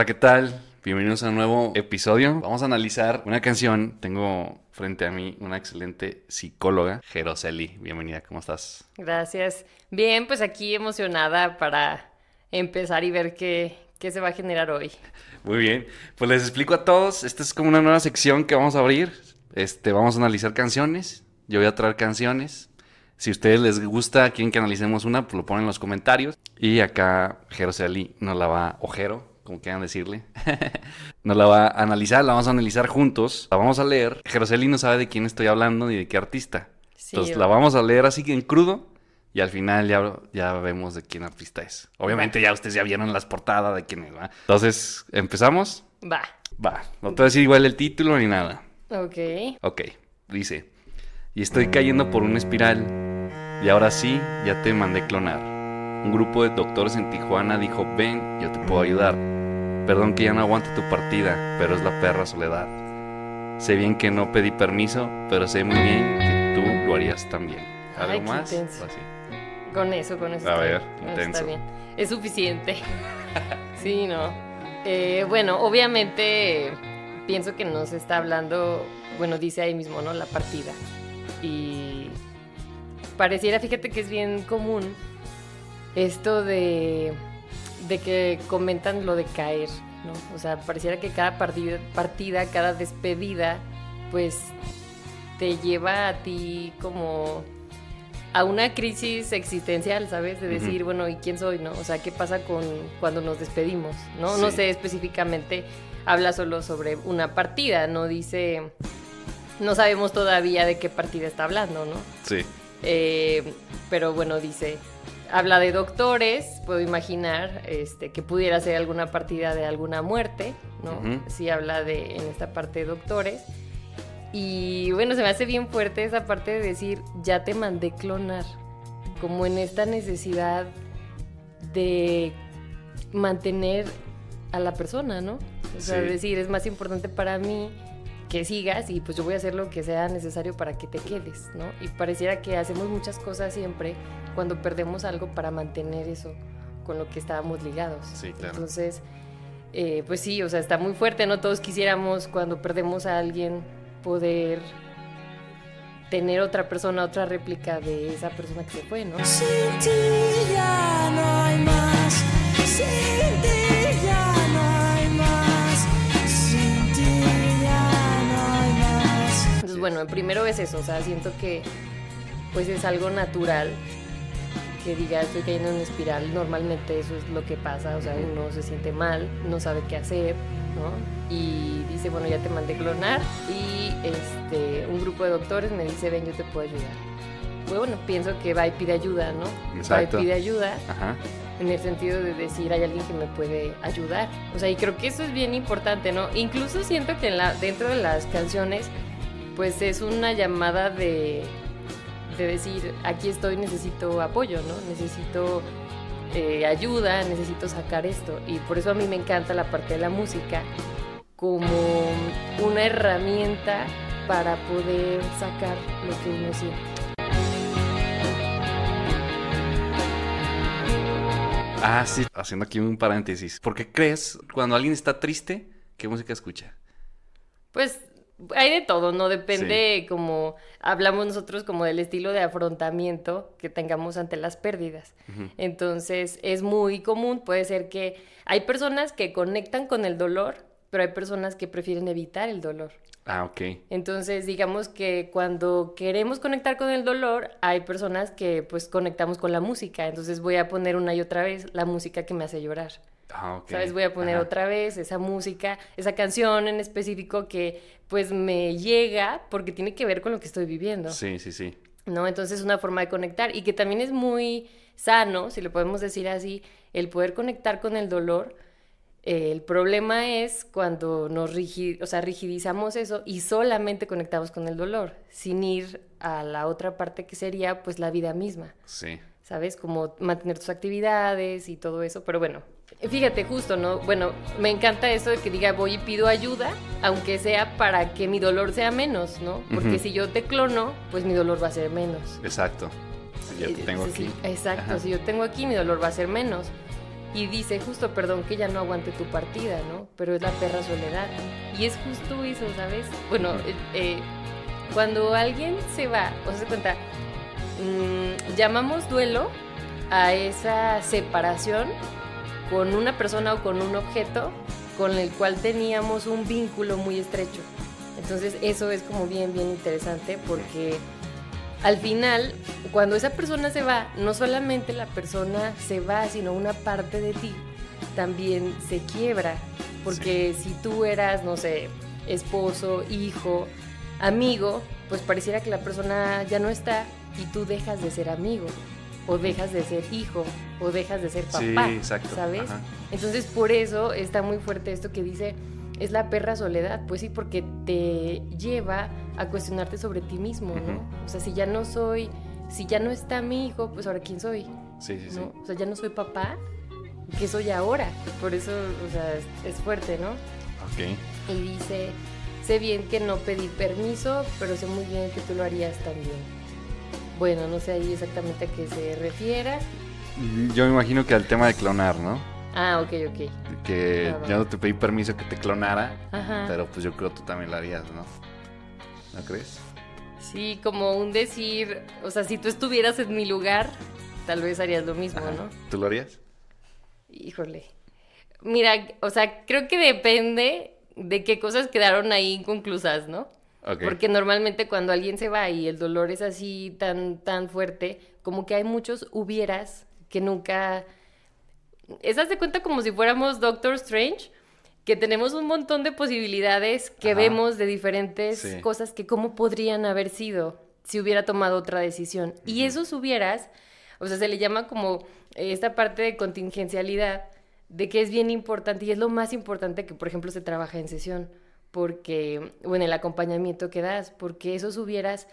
Hola, ¿qué tal? Bienvenidos a un nuevo episodio. Vamos a analizar una canción. Tengo frente a mí una excelente psicóloga, Jeroseli. Bienvenida, ¿cómo estás? Gracias. Bien, pues aquí emocionada para empezar y ver qué, qué se va a generar hoy. Muy bien, pues les explico a todos. Esta es como una nueva sección que vamos a abrir. Este, vamos a analizar canciones. Yo voy a traer canciones. Si a ustedes les gusta, quieren que analicemos una, pues lo ponen en los comentarios. Y acá Jeroseli nos la va, ojero, como quieran decirle, nos la va a analizar, la vamos a analizar juntos, la vamos a leer. Jeroseli no sabe de quién estoy hablando ni de qué artista. Sí, Entonces la vamos a leer así que en crudo y al final ya, ya vemos de quién artista es. Obviamente ya ustedes ya vieron las portadas de quién es, ¿va? Entonces, ¿empezamos? Va. Va, no te voy a decir igual el título ni nada. Ok. Ok, dice, y estoy cayendo por una espiral y ahora sí, ya te mandé clonar. Un grupo de doctores en Tijuana dijo, ven, yo te puedo ayudar. Perdón que ya no aguante tu partida, pero es la perra soledad. Sé bien que no pedí permiso, pero sé muy bien que tú lo harías también. ¿Algo Ay, más? Así. Con eso, con eso. A está ver, bien, intenso. Está bien. Es suficiente. sí, no. Eh, bueno, obviamente pienso que nos está hablando, bueno, dice ahí mismo, ¿no? La partida. Y pareciera, fíjate que es bien común esto de, de que comentan lo de caer, ¿no? O sea, pareciera que cada partida, partida, cada despedida, pues te lleva a ti como a una crisis existencial, ¿sabes? De decir, bueno, ¿y quién soy, no? O sea, ¿qué pasa con cuando nos despedimos, no? No sé específicamente, habla solo sobre una partida, no dice, no sabemos todavía de qué partida está hablando, ¿no? Sí, Eh, pero bueno, dice, habla de doctores, puedo imaginar este, que pudiera ser alguna partida de alguna muerte, ¿no? Ujú. Sí habla de, en esta parte de doctores. Y bueno, se me hace bien fuerte esa parte de decir, ya te mandé clonar, como en esta necesidad de mantener a la persona, ¿no? O sea, Sí. decir, es más importante para mí que sigas y pues yo voy a hacer lo que sea necesario para que te quedes, ¿no? Y pareciera que hacemos muchas cosas siempre cuando perdemos algo para mantener eso con lo que estábamos ligados. Sí, claro. Entonces, eh, pues sí, o sea, está muy fuerte, ¿no? Todos quisiéramos cuando perdemos a alguien poder tener otra persona, otra réplica de esa persona que se fue, ¿no? Sin ti ya no hay más. Bueno, primero es eso, o sea, siento que pues es algo natural que diga estoy cayendo en una espiral, normalmente eso es lo que pasa, o sea, uno se siente mal, no sabe qué hacer, ¿no? Y dice, bueno, ya te mandé clonar y este, un grupo de doctores me dice, ven, yo te puedo ayudar. Pues, Bueno, pienso que va y pide ayuda, ¿no? Exacto. Va y pide ayuda ajá. en el sentido de decir hay alguien que me puede ayudar. O sea, y creo que eso es bien importante, ¿no? Incluso siento que en la, dentro de las canciones, pues es una llamada de, de decir, aquí estoy, necesito apoyo, ¿no? Necesito eh, ayuda, necesito sacar esto. Y por eso a mí me encanta la parte de la música como una herramienta para poder sacar lo que uno siente. Ah, sí, haciendo aquí un paréntesis. ¿Por qué crees cuando alguien está triste, qué música escucha? Pues hay de todo, ¿no? Depende como hablamos nosotros como del estilo de afrontamiento que tengamos ante las pérdidas. Entonces es muy común, puede ser que hay personas que conectan con el dolor, pero hay personas que prefieren evitar el dolor. Ah, ok. Entonces, digamos que cuando queremos conectar con el dolor, hay personas que pues conectamos con la música. Entonces voy a poner una y otra vez la música que me hace llorar. Ah, ok. ¿Sabes? Voy a poner Ajá. otra vez esa música, esa canción en específico que pues me llega porque tiene que ver con lo que estoy viviendo, Sí, sí, sí. ¿no? Entonces es una forma de conectar y que también es muy sano, si lo podemos decir así, el poder conectar con el dolor. Eh, el problema es cuando nos rigi- o sea, rigidizamos eso y solamente conectamos con el dolor, sin ir a la otra parte que sería pues la vida misma. Sí. ¿Sabes? Como mantener tus actividades y todo eso, pero bueno, fíjate justo, ¿no? Bueno, me encanta eso de que diga voy y pido ayuda, aunque sea para que mi dolor sea menos, ¿no? Porque si yo te clono, pues mi dolor va a ser menos. Exacto. Ya te Eh, tengo sí, aquí. exacto, Ajá. si yo tengo aquí, mi dolor va a ser menos. Y dice, justo, perdón que ya no aguante tu partida, ¿no? Pero es la perra soledad. Y es justo eso, ¿sabes? Bueno, eh, eh, cuando alguien se va, o se cuenta, mm, llamamos duelo a esa separación con una persona o con un objeto con el cual teníamos un vínculo muy estrecho. Entonces eso es como bien, bien interesante porque al final, cuando esa persona se va, no solamente la persona se va, sino una parte de ti también se quiebra. Porque si tú eras, no sé, esposo, hijo, amigo, pues pareciera que la persona ya no está y tú dejas de ser amigo, o dejas de ser hijo, o dejas de ser Sí, papá, exacto, ¿sabes? ajá. Entonces por eso está muy fuerte esto que dice, es la perra soledad, pues sí, porque te lleva a cuestionarte sobre ti mismo, ¿no? O sea, si ya no soy, si ya no está mi hijo, pues ahora quién soy, Sí, sí, sí. O sea, ya no soy papá, ¿qué soy ahora? Por eso, o sea, es, es fuerte, ¿no? Ok. Y dice, sé bien que no pedí permiso, pero sé muy bien que tú lo harías también. Bueno, no sé ahí exactamente a qué se refiera. Yo me imagino que al tema de clonar, ¿no? Ah, ok, ok. Que Ah, yo no te pedí permiso que te clonara, Ajá. pero pues yo creo que tú también lo harías, ¿no? ¿No crees? Sí, como un decir, o sea, si tú estuvieras en mi lugar, tal vez harías lo mismo, Ajá. ¿no? ¿Tú lo harías? Híjole. Mira, o sea, creo que depende de qué cosas quedaron ahí inconclusas, ¿no? Porque normalmente cuando alguien se va y el dolor es así tan, tan fuerte, como que hay muchos hubieras que nunca... Esas de cuenta como si fuéramos Doctor Strange, que tenemos un montón de posibilidades que Ajá. vemos de diferentes Sí. cosas que cómo podrían haber sido si hubiera tomado otra decisión. Y esos hubieras, o sea, se le llama como eh, esta parte de contingencialidad, de que es bien importante y es lo más importante que, por ejemplo, se trabaja en sesión, porque, o en el acompañamiento que das, porque esos hubieras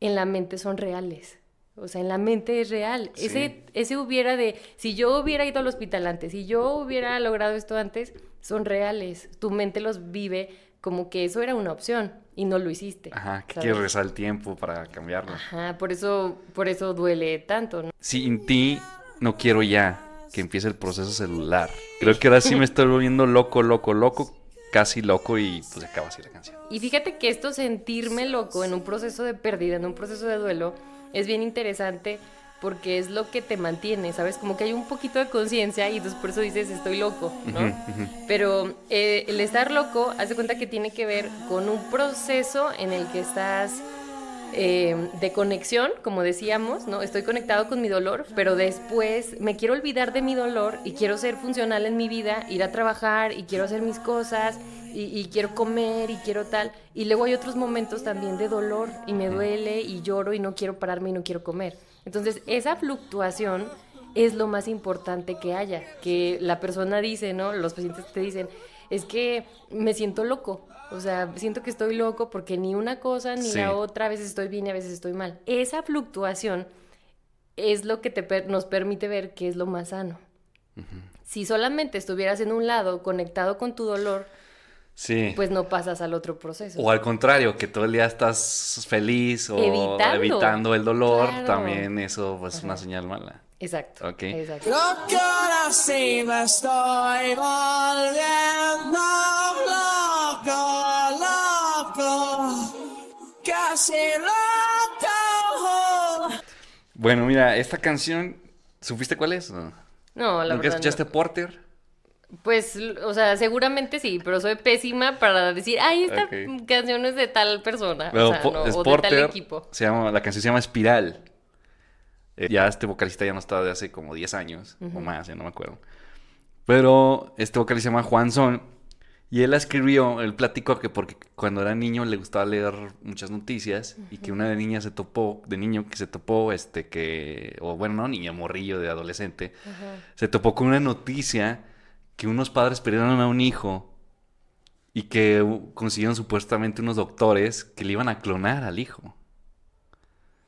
en la mente son reales. O sea, en la mente es real. Sí. Ese, ese hubiera de, si yo hubiera ido al hospital antes, si yo hubiera logrado esto antes, son reales. Tu mente los vive como que eso era una opción y no lo hiciste. Ajá, que ¿sabes? quieres regresar el tiempo para cambiarlo. Ajá, por eso, por eso duele tanto, ¿no? Sin ti, no quiero ya que empiece el proceso celular. Creo que ahora sí me estoy volviendo loco, loco, loco, casi loco y pues acaba así la canción. Y fíjate que esto sentirme loco en un proceso de pérdida, en un proceso de duelo, es bien interesante porque es lo que te mantiene, ¿sabes? Como que hay un poquito de conciencia y entonces por eso dices estoy loco, ¿no? Pero eh, el estar loco, haz de cuenta que tiene que ver con un proceso en el que estás eh, de conexión, como decíamos, ¿no? Estoy conectado con mi dolor, pero después me quiero olvidar de mi dolor y quiero ser funcional en mi vida, ir a trabajar y quiero hacer mis cosas y, y quiero comer y quiero tal. Y luego hay otros momentos también de dolor y me duele y lloro y no quiero pararme y no quiero comer. Entonces, esa fluctuación es lo más importante que haya, que la persona dice, ¿no? Los pacientes te dicen, es que me siento loco, o sea, siento que estoy loco porque ni una cosa ni Sí. la otra, a veces estoy bien y a veces estoy mal. Esa fluctuación es lo que te per- nos permite ver qué es lo más sano. Si solamente estuvieras en un lado conectado con tu dolor, Sí. pues no pasas al otro proceso. O al contrario, que todo el día estás feliz o Evitando. evitando, el dolor, Claro. también eso pues, es una señal mala. Exacto. Ok. Exacto. Lo que ahora sí me estoy volviendo loco, loco, casi loco. Bueno, mira, esta canción, ¿supiste cuál es? No. No, la ¿Nunca verdad. escuchaste no. Porter? Pues, o sea, seguramente sí, pero soy pésima para decir, ay, esta canción es de tal persona. Pero o sea, no, es o de Porter, tal equipo. Se llama, la canción se llama Espiral. Eh, ya este vocalista ya no está de hace como 10 años o más, ya no me acuerdo. Pero este vocalista se llama Juan Son. Y él escribió, él platicó que porque cuando era niño le gustaba leer muchas noticias y que una de niña se topó, de niño que se topó, este, que, o bueno, no, niño, morrillo, de adolescente, se topó con una noticia que unos padres perdieron a un hijo y que consiguieron supuestamente unos doctores que le iban a clonar al hijo.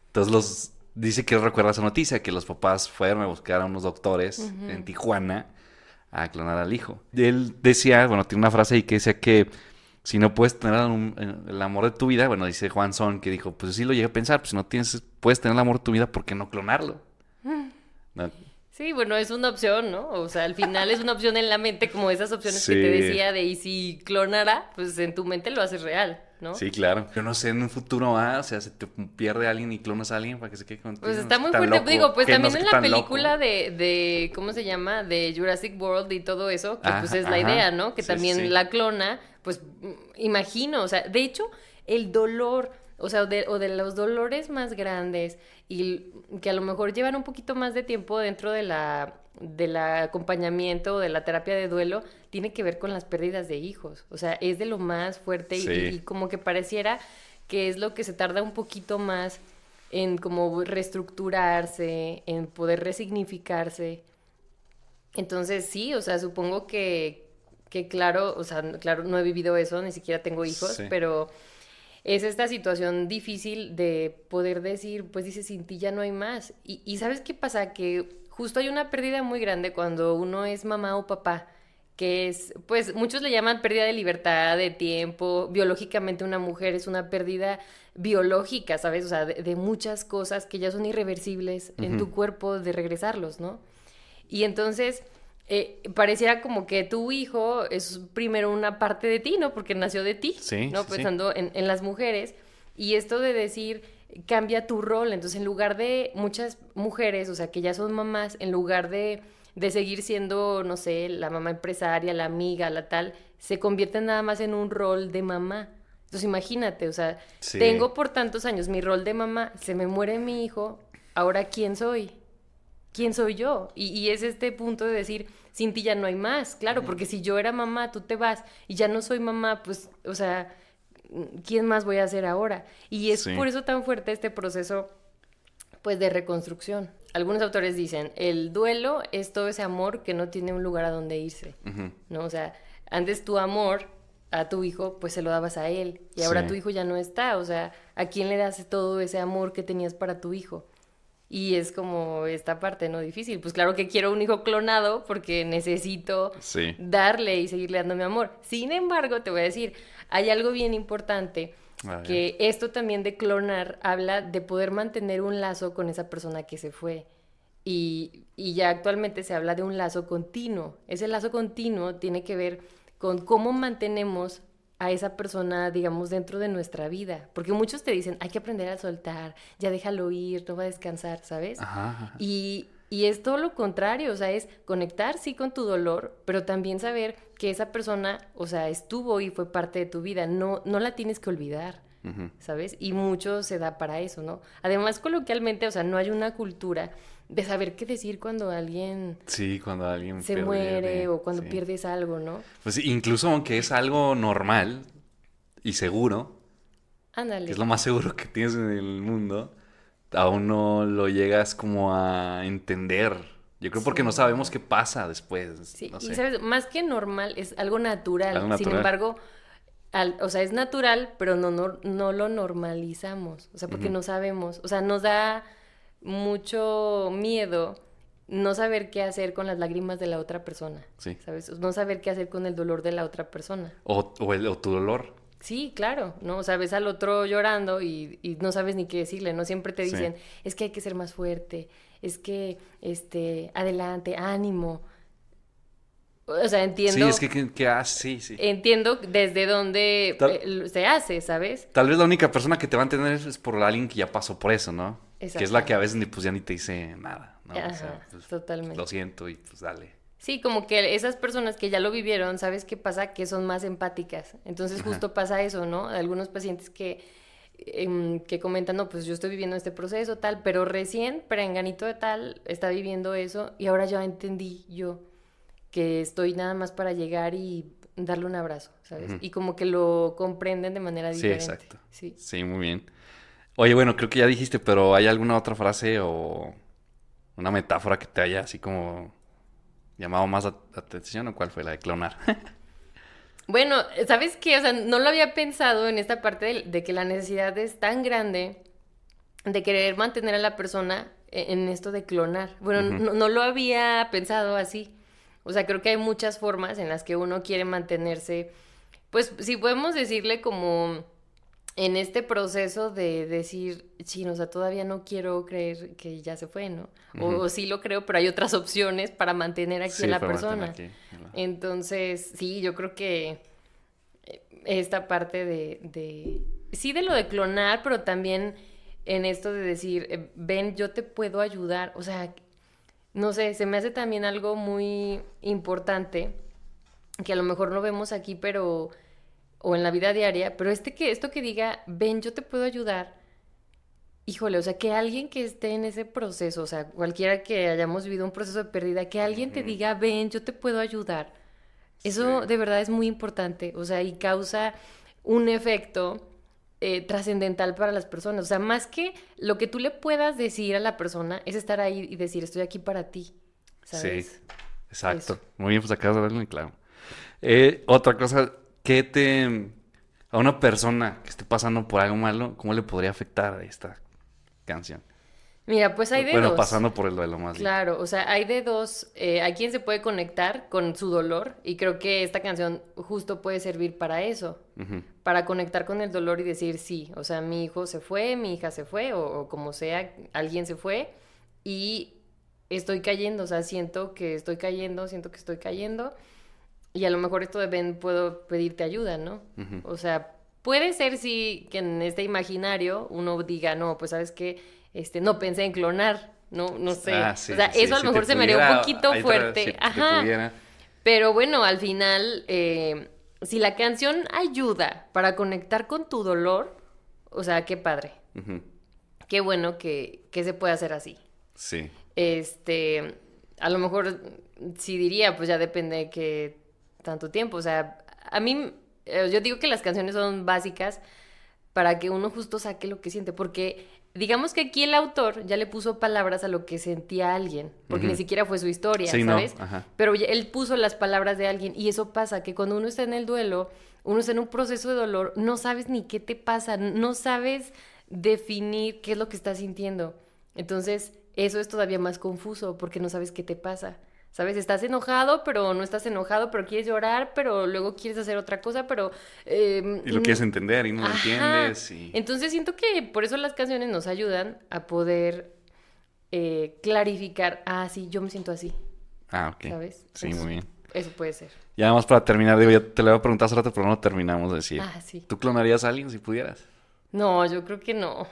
Entonces los dice que él recuerda esa noticia, que los papás fueron a buscar a unos doctores en Tijuana a clonar al hijo. Él decía, bueno, tiene una frase ahí que decía que si no puedes tener un- el amor de tu vida, bueno, dice Juan Son, que dijo, pues sí lo llegué a pensar, pues si no tienes, puedes tener el amor de tu vida, ¿por qué no clonarlo? No, Sí, bueno, es una opción, ¿no? O sea, al final es una opción en la mente, como esas opciones que te decía de y si clonara, pues en tu mente lo haces real, ¿no? Sí, claro. Yo no sé, en un futuro, ah, o sea, se te pierde alguien y clonas a alguien para que se quede contigo. Pues está muy fuerte. loco, Digo, pues también en la loco. película de, de, ¿cómo se llama? De Jurassic World y todo eso, que pues Ajá, es la idea, ¿no? Que Sí, también sí. la clona, pues mm, imagino, o sea, de hecho, el dolor, o sea, o de, o de los dolores más grandes y que a lo mejor llevan un poquito más de tiempo dentro de la del acompañamiento o de la terapia de duelo tiene que ver con las pérdidas de hijos. O sea, es de lo más fuerte y- Sí. y, y como que pareciera que es lo que se tarda un poquito más en como reestructurarse, en poder resignificarse. Entonces sí, o sea, supongo que, que claro, o sea, claro, no he vivido eso, ni siquiera tengo hijos, Sí. pero es esta situación difícil de poder decir, pues dice, sin ti ya no hay más. Y, y ¿sabes qué pasa? Que justo hay una pérdida muy grande cuando uno es mamá o papá, que es, pues muchos le llaman pérdida de libertad, de tiempo, biológicamente una mujer es una pérdida biológica, ¿sabes? O sea, de, de muchas cosas que ya son irreversibles en tu cuerpo de regresarlos, ¿no? Y entonces, eh, pareciera como que tu hijo es primero una parte de ti, ¿no? Porque nació de ti, Sí, ¿no? sí, sí. Pensando en, en las mujeres. Y esto de decir, cambia tu rol. Entonces, en lugar de muchas mujeres, o sea, que ya son mamás, en lugar de, de seguir siendo, no sé, la mamá empresaria, la amiga, la tal, se convierten nada más en un rol de mamá. Entonces, imagínate, o sea, Sí. tengo por tantos años mi rol de mamá, se me muere mi hijo, ahora ¿quién soy? ¿quién soy yo? Y, y es este punto de decir, sin ti ya no hay más, claro, porque si yo era mamá, tú te vas y ya no soy mamá, pues, o sea, ¿quién más voy a hacer ahora? Y es Sí. por eso tan fuerte este proceso, pues, de reconstrucción. Algunos autores dicen, el duelo es todo ese amor que no tiene un lugar a donde irse. ¿no? O sea, antes tu amor a tu hijo, pues se lo dabas a él, y ahora Sí. tu hijo ya no está, o sea, ¿a quién le das todo ese amor que tenías para tu hijo? Y es como esta parte, ¿no? Difícil. Pues claro que quiero un hijo clonado porque necesito Sí. darle y seguirle dando mi amor. Sin embargo, te voy a decir, hay algo bien importante que esto también de clonar habla de poder mantener un lazo con esa persona que se fue. Y, y ya actualmente se habla de un lazo continuo. Ese lazo continuo tiene que ver con cómo mantenemos a esa persona, digamos, dentro de nuestra vida. Porque muchos te dicen, hay que aprender a soltar, ya déjalo ir, no va a descansar, ¿sabes? Ajá. Y, y es todo lo contrario, o sea, es conectar sí con tu dolor, pero también saber que esa persona, o sea, estuvo y fue parte de tu vida, no, no la tienes que olvidar. ¿sabes? Y mucho se da para eso, ¿no? Además, coloquialmente, o sea, no hay una cultura de saber qué decir cuando alguien Sí, cuando alguien se pierde- muere o cuando sí. pierdes algo, ¿no? Pues incluso aunque es algo normal y seguro, Ándale. que es lo más seguro que tienes en el mundo, aún no lo llegas como a entender. Yo creo porque no sabemos qué pasa después. Sí, no y sabes, más que normal, es algo natural. Algo Sin embargo, al- o sea, es natural, pero no, no, no lo normalizamos. O sea, porque no sabemos. O sea, nos da mucho miedo no saber qué hacer con las lágrimas de la otra persona. Sí. ¿Sabes? No saber qué hacer con el dolor de la otra persona. O, o el- o tu dolor. Sí, claro, ¿no? O sea, ves al otro llorando y, y no sabes ni qué decirle, ¿no? Siempre te Sí. dicen, es que hay que ser más fuerte, es que, este, adelante, ánimo. O sea, entiendo, Sí, es que, que, que- ah, sí, sí. entiendo desde dónde Tal- eh, se hace, ¿sabes? Tal vez la única persona que te va a entender es, por alguien que ya pasó por eso, ¿no? Que es la que a veces ni pues ya ni te dice nada, ¿no? O Ajá, sea, pues, totalmente. lo siento y pues dale. Sí, como que esas personas que ya lo vivieron, ¿sabes qué pasa? Que son más empáticas. Entonces Ajá. justo pasa eso, ¿no? Algunos pacientes que, em, que comentan, no, pues yo estoy viviendo este proceso, tal, pero recién, perenganito de tal, está viviendo eso y ahora ya entendí yo que estoy nada más para llegar y darle un abrazo, ¿sabes? Y como que lo comprenden de manera Sí, diferente. exacto. Sí. Sí, muy bien. Oye, bueno, creo que ya dijiste, pero ¿hay alguna otra frase o una metáfora que te haya así como llamado más la atención o cuál fue la de clonar? Bueno, ¿sabes qué? O sea, no lo había pensado en esta parte de, de que la necesidad es tan grande de querer mantener a la persona e- en esto de clonar. Bueno, no, no lo había pensado así. O sea, creo que hay muchas formas en las que uno quiere mantenerse, pues sí podemos decirle como en este proceso de decir, sí, o sea, todavía no quiero creer que ya se fue, ¿no? O, sí lo creo, pero hay otras opciones para mantener aquí Sí, a la persona. Entonces, sí, yo creo que eh, esta parte de, de- sí de lo de clonar, pero también en esto de decir, eh, ven, yo te puedo ayudar, o sea, no sé, se me hace también algo muy importante que a lo mejor no vemos aquí, pero o en la vida diaria, pero este que esto que diga, ven, yo te puedo ayudar. Híjole, o sea, que alguien que esté en ese proceso, o sea, cualquiera que hayamos vivido un proceso de pérdida, que alguien te diga, ven, yo te puedo ayudar. Eso de verdad es muy importante, o sea, y causa un efecto eh, trascendental para las personas. O sea, más que lo que tú le puedas decir a la persona es estar ahí y decir, estoy aquí para ti. ¿Sabes? Sí, exacto. Eso. Muy bien, pues acabas de verlo muy claro. Eh, otra cosa, ¿qué te... a una persona que esté pasando por algo malo, ¿cómo le podría afectar esta canción? Mira, pues hay de bueno, dos. pasando por el duelo más bien. Claro, o sea, hay de dos. eh, hay quien se puede conectar con su dolor y creo que esta canción justo puede servir para eso, para conectar con el dolor y decir sí, o sea, mi hijo se fue, mi hija se fue o, o como sea, alguien se fue y estoy cayendo, o sea, siento que estoy cayendo, siento que estoy cayendo y a lo mejor esto de ven, puedo pedirte ayuda, ¿no? O sea, puede ser sí que en este imaginario uno diga, no, pues sabes que este, no pensé en clonar, no, no sé. Ah, sí, o sea, sí, eso a lo mejor se me haría pudiera- un poquito fuerte. si Ajá. Pero bueno, al final, eh, si la canción ayuda para conectar con tu dolor, o sea, qué padre. Qué bueno que, que se pueda hacer así. Sí. Este, a lo mejor sí diría, pues ya depende de qué tanto tiempo. O sea, a mí, eh, yo digo que las canciones son básicas para que uno justo saque lo que siente, porque digamos que aquí el autor ya le puso palabras a lo que sentía alguien, porque ni siquiera fue su historia, Sí, ¿sabes? Pero él puso las palabras de alguien y eso pasa, que cuando uno está en el duelo, uno está en un proceso de dolor, no sabes ni qué te pasa, no sabes definir qué es lo que estás sintiendo. Entonces, eso es todavía más confuso porque no sabes qué te pasa. ¿Sabes? Estás enojado, pero no estás enojado, pero quieres llorar, pero luego quieres hacer otra cosa, pero... eh, Y lo quieres entender y no lo entiendes. Y... Entonces siento que por eso las canciones nos ayudan a poder eh, clarificar, ah, sí, yo me siento así, Ah, ok. ¿sabes? Sí, muy bien. Eso puede ser. Ya nada más para terminar, digo, ya te lo había preguntado hace rato, pero no terminamos de decir. Ah, sí. ¿Tú clonarías a alguien si pudieras? No, yo creo que no.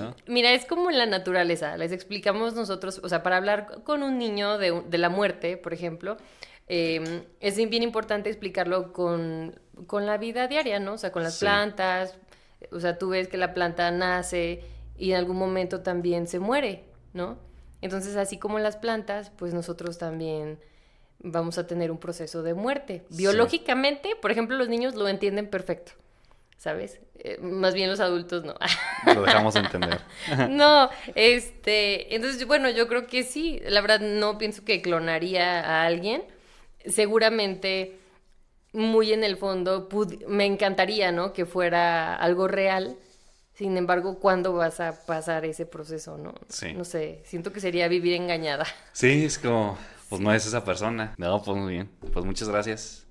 ¿No? Mira, es como en la naturaleza. Les explicamos nosotros, o sea, para hablar con un niño de, de la muerte, por ejemplo, eh, es bien importante explicarlo con, con la vida diaria, ¿no? O sea, con las Sí. plantas. O sea, tú ves que la planta nace y en algún momento también se muere, ¿no? Entonces, así como las plantas, pues nosotros también vamos a tener un proceso de muerte. Sí. Biológicamente, por ejemplo, los niños lo entienden perfecto, ¿sabes? Eh, más bien los adultos no. Lo dejamos entender. No, este, entonces, bueno, yo creo que sí, la verdad no pienso que clonaría a alguien. Seguramente, muy en el fondo, me encantaría, ¿no? Que fuera algo real. Sin embargo, ¿cuándo vas a pasar ese proceso, no? Sí. No sé, siento que sería vivir engañada. Sí, es como, pues no es esa persona. No, pues muy bien. Pues muchas gracias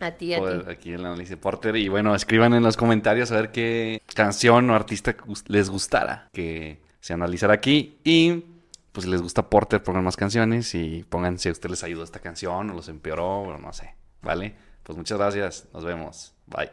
A ti, a ti. aquí el análisis Porter. Y bueno, escriban en los comentarios a ver qué canción o artista les gustara que se analizara aquí. Y pues si les gusta Porter, pongan más canciones y pongan si a usted les ayudó esta canción o los empeoró o no sé. ¿Vale? Pues muchas gracias. Nos vemos. Bye.